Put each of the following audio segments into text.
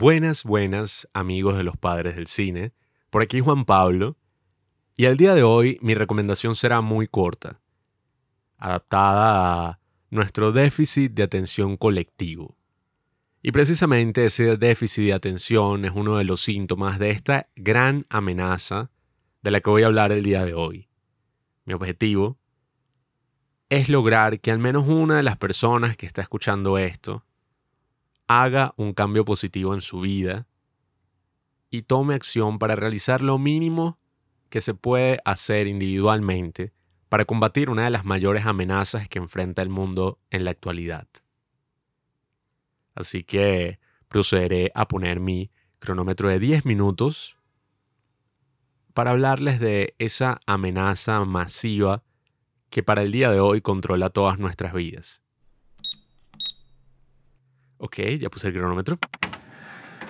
Buenas, buenas amigos de los padres del cine. Por aquí Juan Pablo. Y al día de hoy mi recomendación será muy corta, adaptada a nuestro déficit de atención colectivo. Y precisamente ese déficit de atención es uno de los síntomas de esta gran amenaza de la que voy a hablar el día de hoy. Mi objetivo es lograr que al menos una de las personas que está escuchando esto haga un cambio positivo en su vida y tome acción para realizar lo mínimo que se puede hacer individualmente para combatir una de las mayores amenazas que enfrenta el mundo en la actualidad. Así que procederé a poner mi cronómetro de 10 minutos para hablarles de esa amenaza masiva que para el día de hoy controla todas nuestras vidas. Ok, ya puse el cronómetro.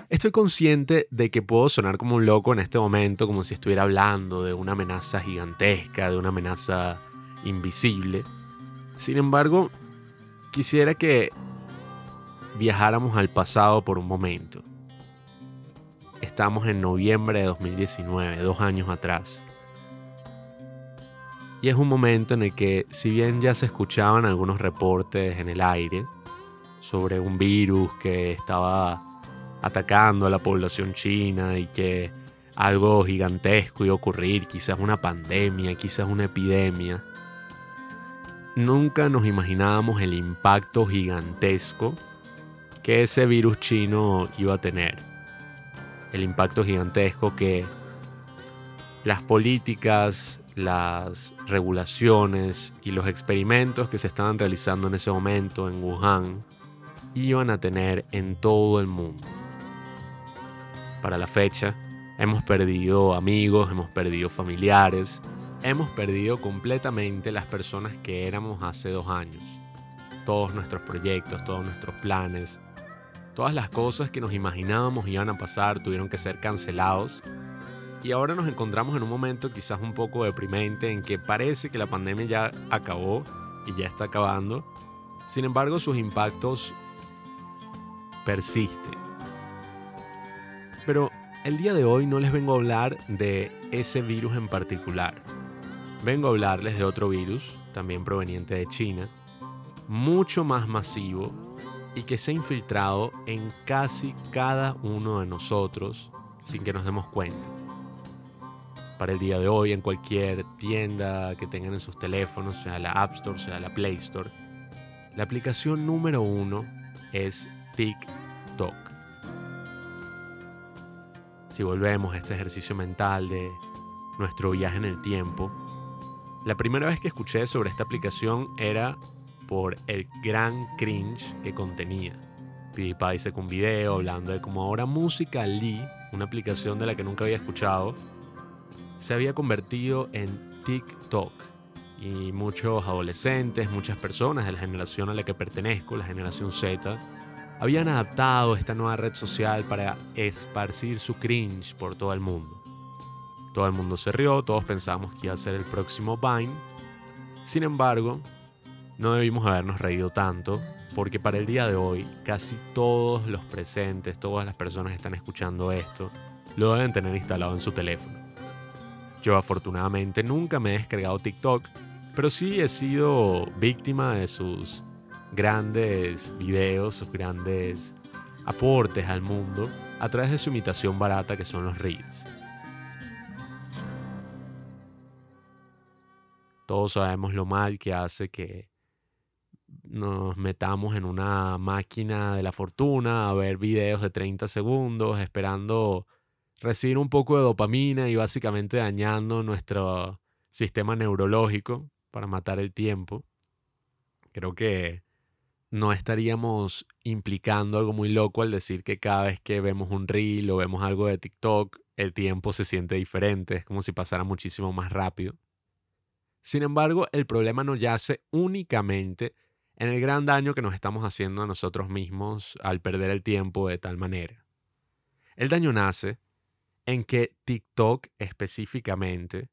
Estoy consciente de que puedo sonar como un loco en este momento, como si estuviera hablando de una amenaza gigantesca, de una amenaza invisible. Sin embargo, quisiera que viajáramos al pasado por un momento. Estamos en noviembre de 2019, dos años atrás. Y es un momento en el que, si bien ya se escuchaban algunos reportes en el aire sobre un virus que estaba atacando a la población china y que algo gigantesco iba a ocurrir, quizás una pandemia, quizás una epidemia, nunca nos imaginábamos el impacto gigantesco que ese virus chino iba a tener. El impacto gigantesco que las políticas, las regulaciones y los experimentos que se estaban realizando en ese momento en Wuhan iban a tener en todo el mundo. Para la fecha, hemos perdido amigos, hemos perdido familiares, hemos perdido completamente las personas que éramos hace dos años. Todos nuestros proyectos, todos nuestros planes, todas las cosas que nos imaginábamos iban a pasar tuvieron que ser cancelados y ahora nos encontramos en un momento quizás un poco deprimente en que parece que la pandemia ya acabó y ya está acabando. Sin embargo, sus impactos persisten. Pero el día de hoy no les vengo a hablar de ese virus en particular. Vengo a hablarles de otro virus, también proveniente de China, mucho más masivo y que se ha infiltrado en casi cada uno de nosotros sin que nos demos cuenta para el día de hoy en cualquier tienda que tengan en sus teléfonos, sea la App Store, sea la Play Store. La aplicación número uno es TikTok. Si volvemos a este ejercicio mental de nuestro viaje en el tiempo, la primera vez que escuché sobre esta aplicación era por el gran cringe que contenía. PewDiePie sacó un video hablando de cómo ahora Musical.ly, una aplicación de la que nunca había escuchado, se había convertido en TikTok. Y muchos adolescentes, muchas personas de la generación a la que pertenezco, la generación Z, habían adaptado esta nueva red social para esparcir su cringe por todo el mundo. Todo el mundo se rió, todos pensábamos que iba a ser el próximo Vine. Sin embargo, no debimos habernos reído tanto, porque para el día de hoy casi todos los presentes, todas las personas que están escuchando esto, lo deben tener instalado en su teléfono. Yo afortunadamente nunca me he descargado TikTok, pero sí he sido víctima de sus grandes videos, sus grandes aportes al mundo a través de su imitación barata que son los Reels. Todos sabemos lo mal que hace que nos metamos en una máquina de la fortuna a ver videos de 30 segundos esperando recibir un poco de dopamina y básicamente dañando nuestro sistema neurológico para matar el tiempo. Creo que no estaríamos implicando algo muy loco al decir que cada vez que vemos un reel o vemos algo de TikTok, el tiempo se siente diferente, es como si pasara muchísimo más rápido. Sin embargo, el problema no yace únicamente en el gran daño que nos estamos haciendo a nosotros mismos al perder el tiempo de tal manera. El daño nace en que TikTok específicamente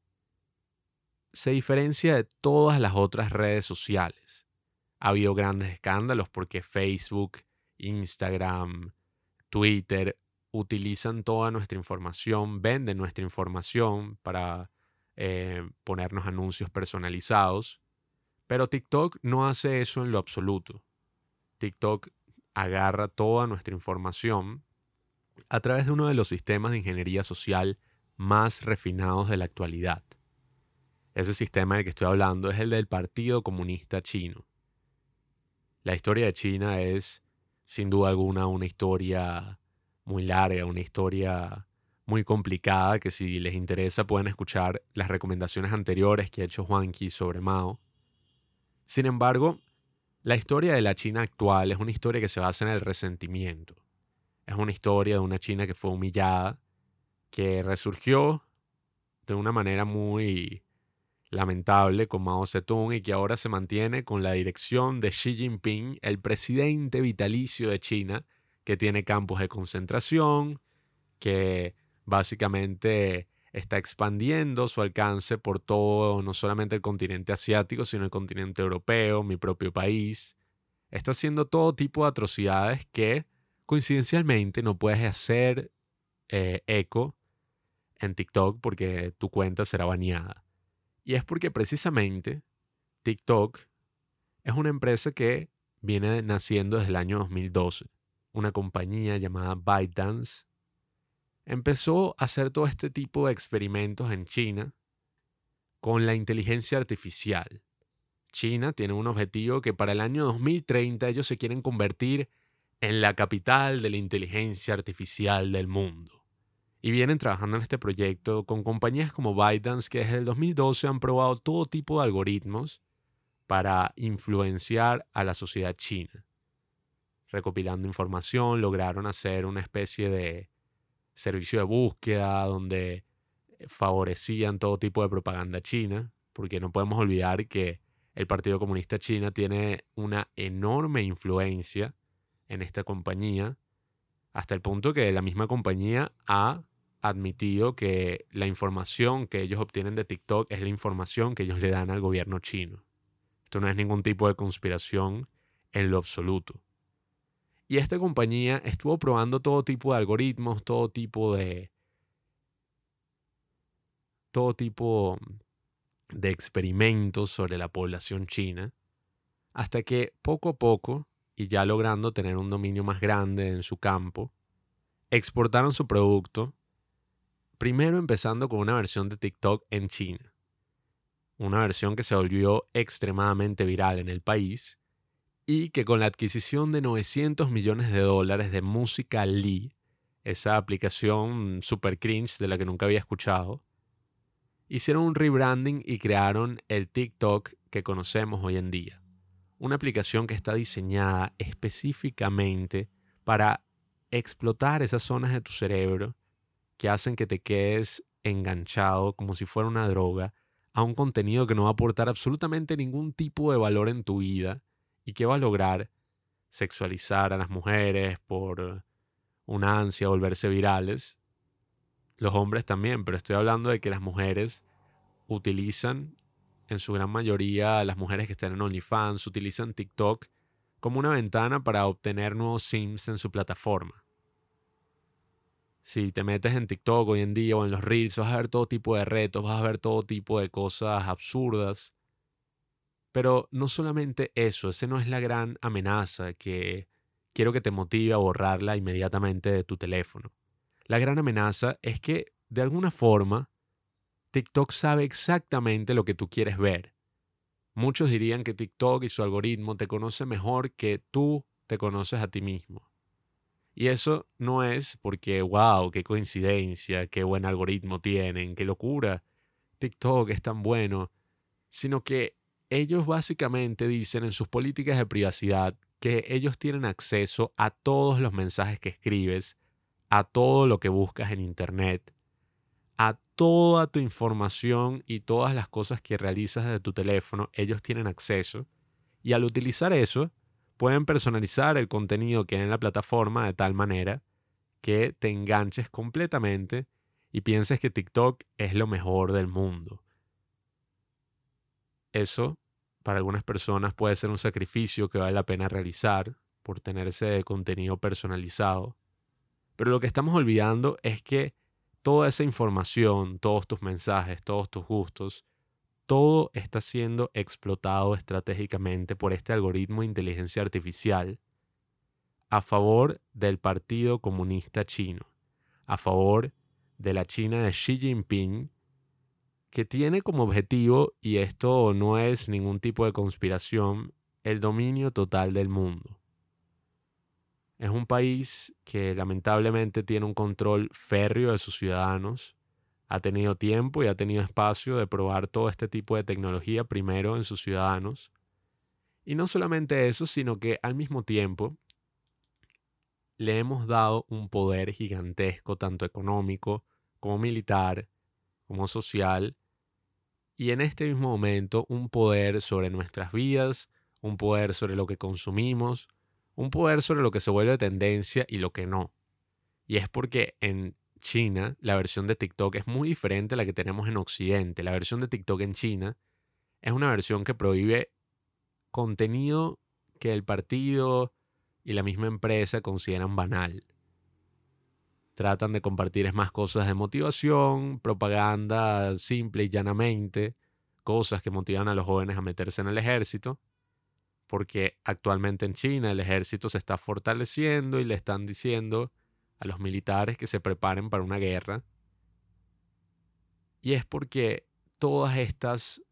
se diferencia de todas las otras redes sociales. Ha habido grandes escándalos porque Facebook, Instagram, Twitter utilizan toda nuestra información, venden nuestra información para eh, ponernos anuncios personalizados. Pero TikTok no hace eso en lo absoluto. TikTok agarra toda nuestra información a través de uno de los sistemas de ingeniería social más refinados de la actualidad. Ese sistema del que estoy hablando es el del Partido Comunista Chino. La historia de China es, sin duda alguna, una historia muy larga, una historia muy complicada que si les interesa pueden escuchar las recomendaciones anteriores que ha hecho Juanqui sobre Mao. Sin embargo, la historia de la China actual es una historia que se basa en el resentimiento. Es una historia de una China que fue humillada, que resurgió de una manera muy lamentable con Mao Zedong y que ahora se mantiene con la dirección de Xi Jinping, el presidente vitalicio de China, que tiene campos de concentración, que básicamente está expandiendo su alcance por todo, no solamente el continente asiático, sino el continente europeo, mi propio país. Está haciendo todo tipo de atrocidades que coincidencialmente no puedes hacer eh, eco en TikTok porque tu cuenta será baneada. Y es porque precisamente TikTok es una empresa que viene naciendo desde el año 2012. Una compañía llamada ByteDance empezó a hacer todo este tipo de experimentos en China con la inteligencia artificial. China tiene un objetivo que para el año 2030 ellos se quieren convertir en la capital de la inteligencia artificial del mundo. Y vienen trabajando en este proyecto con compañías como ByteDance que desde el 2012 han probado todo tipo de algoritmos para influenciar a la sociedad china. Recopilando información, lograron hacer una especie de servicio de búsqueda donde favorecían todo tipo de propaganda china, porque no podemos olvidar que el Partido Comunista China tiene una enorme influencia en esta compañía, hasta el punto que la misma compañía ha admitido que la información que ellos obtienen de TikTok es la información que ellos le dan al gobierno chino. Esto no es ningún tipo de conspiración en lo absoluto. Y esta compañía estuvo probando todo tipo de algoritmos, todo tipo de... todo tipo de experimentos sobre la población china, hasta que poco a poco, y ya logrando tener un dominio más grande en su campo, exportaron su producto, primero empezando con una versión de TikTok en China, una versión que se volvió extremadamente viral en el país, y que con la adquisición de 900 millones de dólares de Musical.ly, esa aplicación super cringe de la que nunca había escuchado, hicieron un rebranding y crearon el TikTok que conocemos hoy en día. Una aplicación que está diseñada específicamente para explotar esas zonas de tu cerebro que hacen que te quedes enganchado como si fuera una droga a un contenido que no va a aportar absolutamente ningún tipo de valor en tu vida y que va a lograr sexualizar a las mujeres por una ansia, volverse virales. Los hombres también, pero estoy hablando de que las mujeres utilizan, en su gran mayoría, las mujeres que están en OnlyFans, utilizan TikTok como una ventana para obtener nuevos sims en su plataforma. Si te metes en TikTok hoy en día o en los Reels, vas a ver todo tipo de retos, vas a ver todo tipo de cosas absurdas pero no solamente eso, ese no es la gran amenaza que quiero que te motive a borrarla inmediatamente de tu teléfono. La gran amenaza es que, de alguna forma, TikTok sabe exactamente lo que tú quieres ver. Muchos dirían que TikTok y su algoritmo te conoce mejor que tú te conoces a ti mismo. Y eso no es porque, wow, qué coincidencia, qué buen algoritmo tienen, qué locura, TikTok es tan bueno, sino que ellos básicamente dicen en sus políticas de privacidad que ellos tienen acceso a todos los mensajes que escribes, a todo lo que buscas en Internet, a toda tu información y todas las cosas que realizas desde tu teléfono, ellos tienen acceso. Y al utilizar eso, pueden personalizar el contenido que hay en la plataforma de tal manera que te enganches completamente y pienses que TikTok es lo mejor del mundo. Eso para algunas personas puede ser un sacrificio que vale la pena realizar por tener ese contenido personalizado. Pero lo que estamos olvidando es que toda esa información, todos tus mensajes, todos tus gustos, todo está siendo explotado estratégicamente por este algoritmo de inteligencia artificial a favor del Partido Comunista Chino, a favor de la China de Xi Jinping, que tiene como objetivo, y esto no es ningún tipo de conspiración, el dominio total del mundo. Es un país que lamentablemente tiene un control férreo de sus ciudadanos, ha tenido tiempo y ha tenido espacio de probar todo este tipo de tecnología primero en sus ciudadanos. Y no solamente eso, sino que al mismo tiempo le hemos dado un poder gigantesco, tanto económico como militar, como social, y en este mismo momento un poder sobre nuestras vidas, un poder sobre lo que consumimos, un poder sobre lo que se vuelve tendencia y lo que no. Y es porque en China la versión de TikTok es muy diferente a la que tenemos en Occidente. La versión de TikTok en China es una versión que prohíbe contenido que el partido y la misma empresa consideran banal. Tratan de compartir más cosas de motivación, propaganda simple y llanamente, cosas que motivan a los jóvenes a meterse en el ejército, porque actualmente en China el ejército se está fortaleciendo y le están diciendo a los militares que se preparen para una guerra. Y es porque todas estas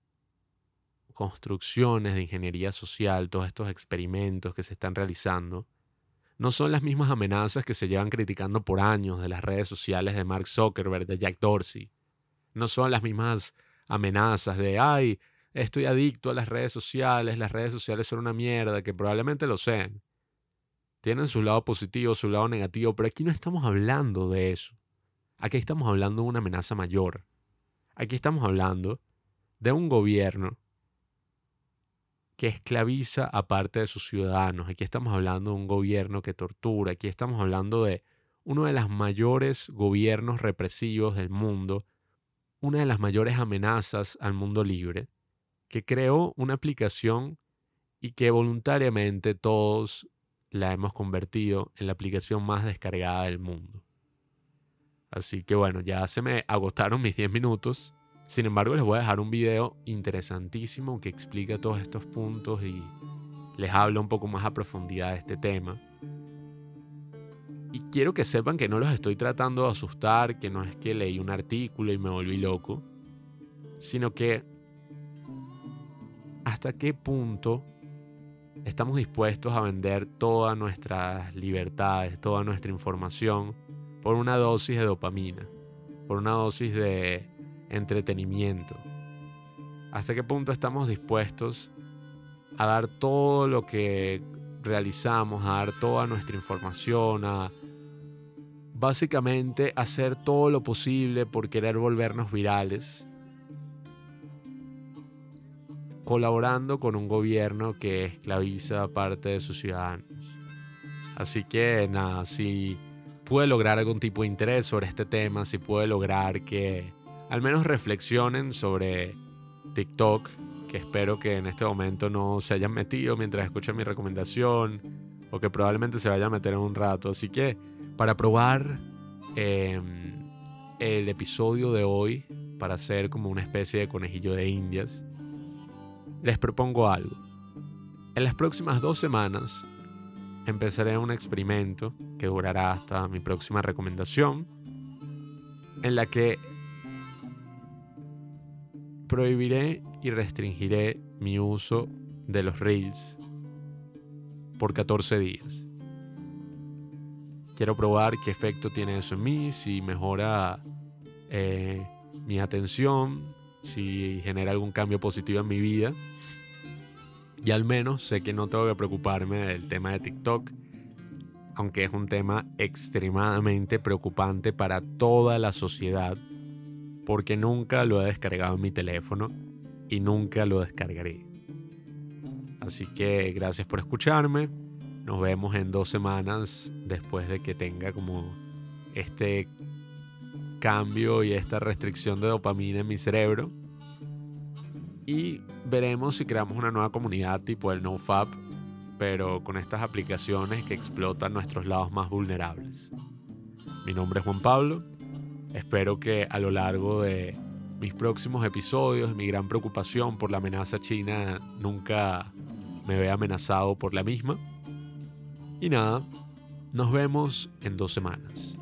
construcciones de ingeniería social, todos estos experimentos que se están realizando, no son las mismas amenazas que se llevan criticando por años de las redes sociales de Mark Zuckerberg, de Jack Dorsey. No son las mismas amenazas de, ay, estoy adicto a las redes sociales, las redes sociales son una mierda, que probablemente lo sean. Tienen su lado positivo, su lado negativo, pero aquí no estamos hablando de eso. Aquí estamos hablando de una amenaza mayor. Aquí estamos hablando de un gobierno que esclaviza a parte de sus ciudadanos. Aquí estamos hablando de un gobierno que tortura. Aquí estamos hablando de uno de los mayores gobiernos represivos del mundo, una de las mayores amenazas al mundo libre, que creó una aplicación y que voluntariamente todos la hemos convertido en la aplicación más descargada del mundo. Así que bueno, ya se me agotaron mis 10 minutos. Sin embargo, les voy a dejar un video interesantísimo que explica todos estos puntos y les habla un poco más a profundidad de este tema. Y quiero que sepan que no los estoy tratando de asustar, que no es que leí un artículo y me volví loco, sino que hasta qué punto estamos dispuestos a vender todas nuestras libertades, toda nuestra información por una dosis de dopamina, por una dosis de entretenimiento. ¿Hasta qué punto estamos dispuestos a dar todo lo que realizamos, a dar toda nuestra información, a básicamente hacer todo lo posible por querer volvernos virales, colaborando con un gobierno que esclaviza a parte de sus ciudadanos? Así que nada, si puede lograr algún tipo de interés sobre este tema, si puede lograr que al menos reflexionen sobre TikTok, que espero que en este momento no se hayan metido mientras escuchan mi recomendación o que probablemente se vayan a meter en un rato. Así que para probar em, el episodio de hoy, para hacer como una especie de conejillo de indias, les propongo algo. En las próximas dos semanas empezaré un experimento que durará hasta mi próxima recomendación, en la que prohibiré y restringiré mi uso de los reels por 14 días. Quiero probar qué efecto tiene eso en mí, si mejora eh, mi atención, si genera algún cambio positivo en mi vida. Y al menos sé que no tengo que preocuparme del tema de TikTok, aunque es un tema extremadamente preocupante para toda la sociedad porque nunca lo he descargado en mi teléfono y nunca lo descargaré. Así que gracias por escucharme. Nos vemos en dos semanas después de que tenga como este cambio y esta restricción de dopamina en mi cerebro. Y veremos si creamos una nueva comunidad tipo el NoFap, pero con estas aplicaciones que explotan nuestros lados más vulnerables. Mi nombre es Juan Pablo. Espero que a lo largo de mis próximos episodios, mi gran preocupación por la amenaza china nunca me vea amenazado por la misma. Y nada, nos vemos en dos semanas.